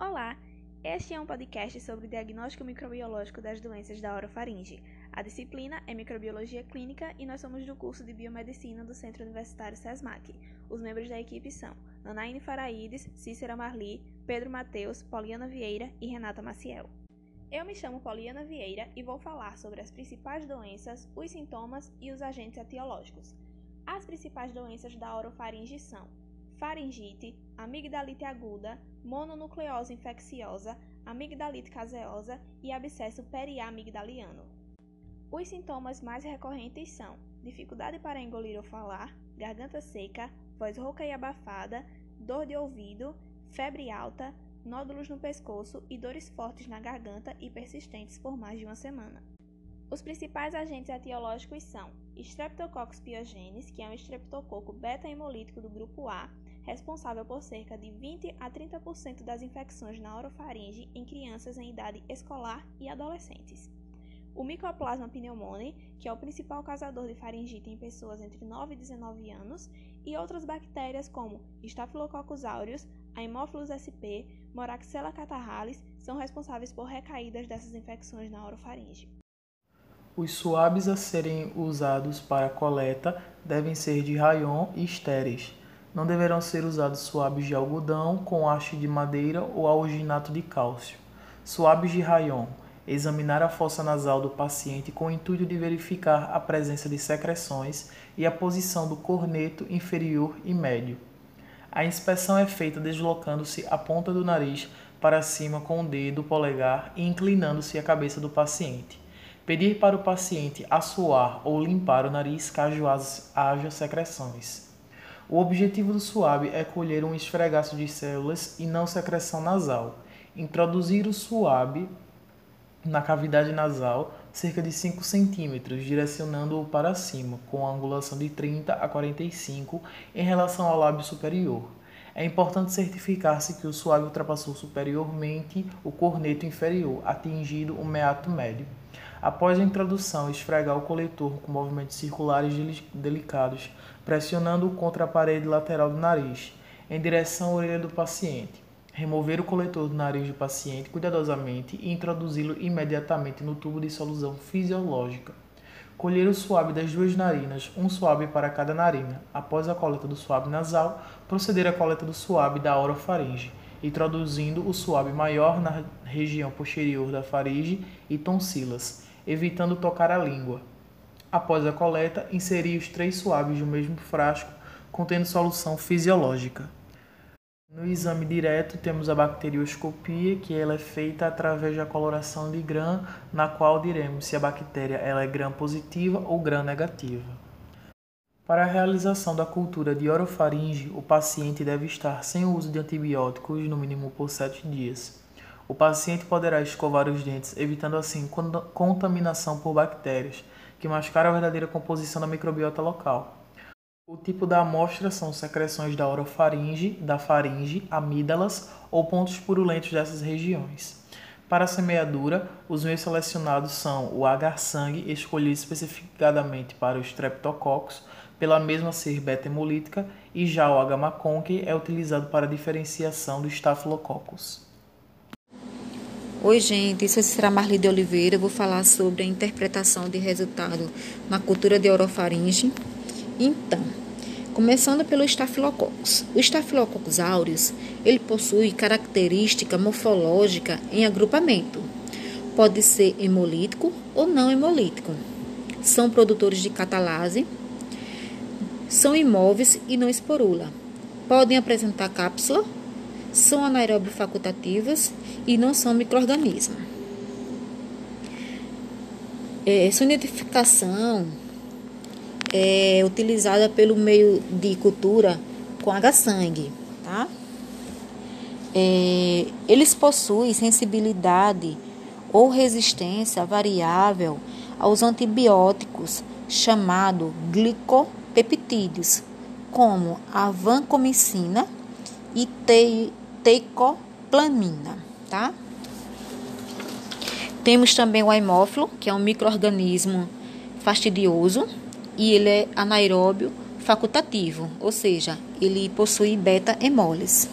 Olá, este é um podcast sobre o diagnóstico microbiológico das doenças da orofaringe. A disciplina é Microbiologia Clínica e nós somos do curso de Biomedicina do Centro Universitário SESMAC. Os membros da equipe são Nanaine Faraídes, Cícera Marli, Pedro Mateus, Poliana Vieira e Renata Maciel. Eu me chamo Poliana Vieira e vou falar sobre as principais doenças, os sintomas e os agentes etiológicos. As principais doenças da orofaringe são faringite, amigdalite aguda, mononucleose infecciosa, amigdalite caseosa e abscesso periamigdaliano. Os sintomas mais recorrentes são dificuldade para engolir ou falar, garganta seca, voz rouca e abafada, dor de ouvido, febre alta, nódulos no pescoço e dores fortes na garganta e persistentes por mais de uma semana. Os principais agentes etiológicos são Streptococcus pyogenes, que é um estreptococo beta-hemolítico do grupo A, responsável por cerca de 20 a 30% das infecções na orofaringe em crianças em idade escolar e adolescentes. O Mycoplasma pneumoniae, que é o principal causador de faringite em pessoas entre 9 e 19 anos, e outras bactérias como Staphylococcus aureus, Haemophilus sp, Moraxella catarrhalis são responsáveis por recaídas dessas infecções na orofaringe. Os suaves a serem usados para coleta devem ser de rayon e estéreis, não deverão ser usados suaves de algodão com haste de madeira ou alginato de cálcio. Suaves de rayon. Examinar a fossa nasal do paciente com o intuito de verificar a presença de secreções e a posição do corneto inferior e médio. A inspeção é feita deslocando-se a ponta do nariz para cima com o dedo polegar e inclinando-se a cabeça do paciente. Pedir para o paciente assoar ou limpar o nariz caso haja secreções. O objetivo do suave é colher um esfregaço de células e não secreção nasal. Introduzir o suave na cavidade nasal cerca de 5 cm, direcionando-o para cima, com angulação de 30 a 45 em relação ao lábio superior. É importante certificar-se que o suave ultrapassou superiormente o corneto inferior, atingindo o meato médio. Após a introdução, esfregar o coletor com movimentos circulares delicados, pressionando-o contra a parede lateral do nariz, em direção à orelha do paciente. Remover o coletor do nariz do paciente cuidadosamente e introduzi-lo imediatamente no tubo de solução fisiológica. Colher o suave das duas narinas, um suave para cada narina. Após a coleta do suave nasal, proceder à coleta do suave da orofaringe, introduzindo o suave maior na região posterior da faringe e tonsilas, evitando tocar a língua. Após a coleta, inserir os três suaves no mesmo frasco contendo solução fisiológica. No exame direto temos a bacterioscopia, que ela é feita através da coloração de gram, na qual diremos se a bactéria ela é gram positiva ou gram negativa. Para a realização da cultura de orofaringe, o paciente deve estar sem o uso de antibióticos no mínimo por 7 dias. O paciente poderá escovar os dentes, evitando assim contaminação por bactérias, que mascaram a verdadeira composição da microbiota local. O tipo da amostra são secreções da orofaringe, da faringe, amígdalas ou pontos purulentos dessas regiões. Para a semeadura, os meios selecionados são o agar-sangue, escolhido especificadamente para os streptococcus, pela mesma ser beta-hemolítica, e já o H-Maconque é utilizado para a diferenciação do Staphylococcus. Oi, gente, sou Cícera Marli de Oliveira. Eu vou falar sobre a interpretação de resultado na cultura de orofaringe. Então, começando pelo Staphylococcus. O Staphylococcus aureus, ele possui característica morfológica em agrupamento. Pode ser hemolítico ou não hemolítico. São produtores de catalase, são imóveis e não esporula. Podem apresentar cápsula são anaeróbio facultativas e não são microorganismos. É, sua identificação é utilizada pelo meio de cultura com H-sangue, tá? É, eles possuem sensibilidade ou resistência variável aos antibióticos chamado glicopeptídeos, como a vancomicina e teicoplamina, tá? Temos também o aimófilo, que é um microorganismo fastidioso e ele é anaeróbio facultativo, ou seja, ele possui beta-hemolis.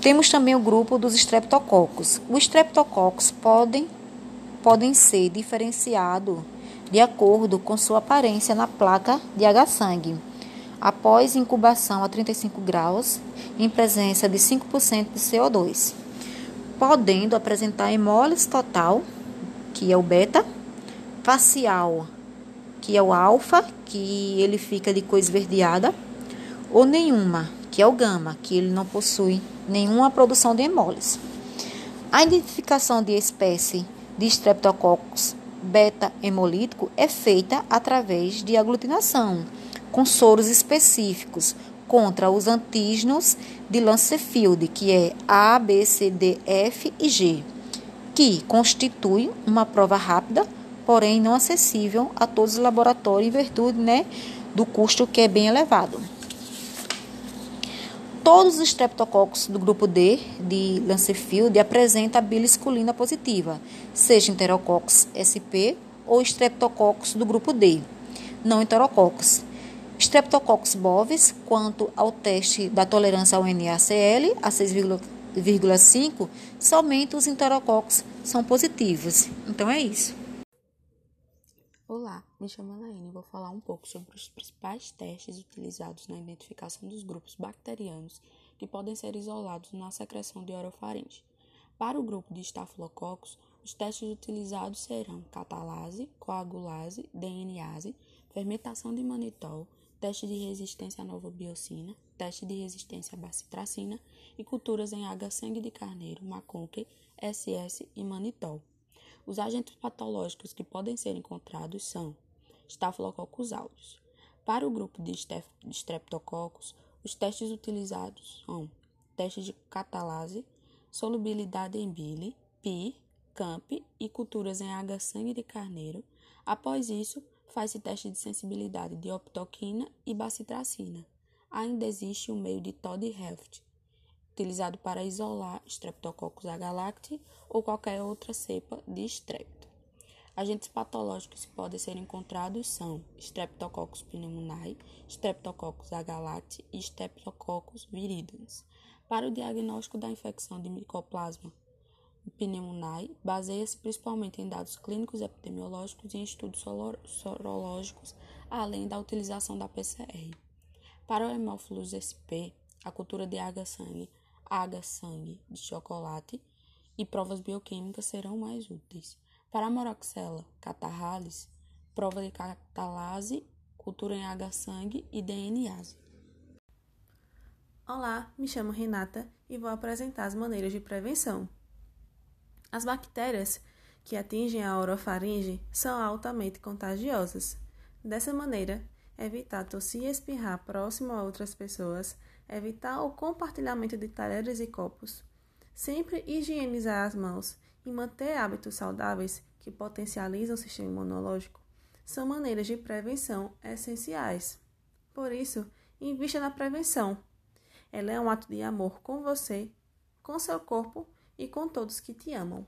Temos também o grupo dos estreptococos. Os estreptococos podem, podem ser diferenciados de acordo com sua aparência na placa de H-sangue. Após incubação a 35 graus, em presença de 5% de CO2, podendo apresentar hemólise total, que é o beta, facial, que é o alfa, que ele fica de cor esverdeada, ou nenhuma, que é o gama, que ele não possui nenhuma produção de hemólise. A identificação de espécie de Streptococcus beta-hemolítico é feita através de aglutinação, com soros específicos contra os antígenos de Lancefield, que é A, B, C, D, F e G, que constitui uma prova rápida, porém não acessível a todos os laboratórios em virtude né, do custo que é bem elevado. Todos os streptococcus do grupo D de Lancefield apresentam bilisculina positiva, seja Enterococcus sp ou Streptococcus do grupo D, não Enterococcus. Streptococcus bovis, quanto ao teste da tolerância ao NaCl, a 6,5, somente os enterococcus são positivos. Então é isso. Olá, me chamo Anaíne e vou falar um pouco sobre os principais testes utilizados na identificação dos grupos bacterianos que podem ser isolados na secreção de orofaringe. Para o grupo de Staphylococcus, os testes utilizados serão catalase, coagulase, DNase, fermentação de manitol, teste de resistência à nova biocina, teste de resistência à bacitracina e culturas em H-sangue de carneiro, Maconque, SS e manitol. Os agentes patológicos que podem ser encontrados são Staphylococcus aureus. Para o grupo de Streptococcus, os testes utilizados são testes de catalase, solubilidade em bile, PI, CAMP e culturas em H-sangue de carneiro. Após isso, faz-se teste de sensibilidade de optoquina e bacitracina. Ainda existe o meio de Todd-Helft, utilizado para isolar Streptococcus agalacti ou qualquer outra cepa de estrepto. Agentes patológicos que podem ser encontrados são Streptococcus pneumoniae, Streptococcus agalacti e Streptococcus viridans. Para o diagnóstico da infecção de Mycoplasma pneumoniae, baseia-se principalmente em dados clínicos epidemiológicos e em estudos sorológicos, além da utilização da PCR. Para o hemófilos SP, a cultura de H-sangue água, sangue de chocolate e provas bioquímicas serão mais úteis. Para a Moraxella catarralis, prova de catalase, cultura em H-sangue e DNase. Olá, me chamo Renata e vou apresentar as maneiras de prevenção. As bactérias que atingem a orofaringe são altamente contagiosas. Dessa maneira, evitar tossir e espirrar próximo a outras pessoas evitar o compartilhamento de talheres e copos, sempre higienizar as mãos e manter hábitos saudáveis que potencializam o sistema imunológico são maneiras de prevenção essenciais. Por isso, invista na prevenção. Ela é um ato de amor com você, com seu corpo e com todos que te amam.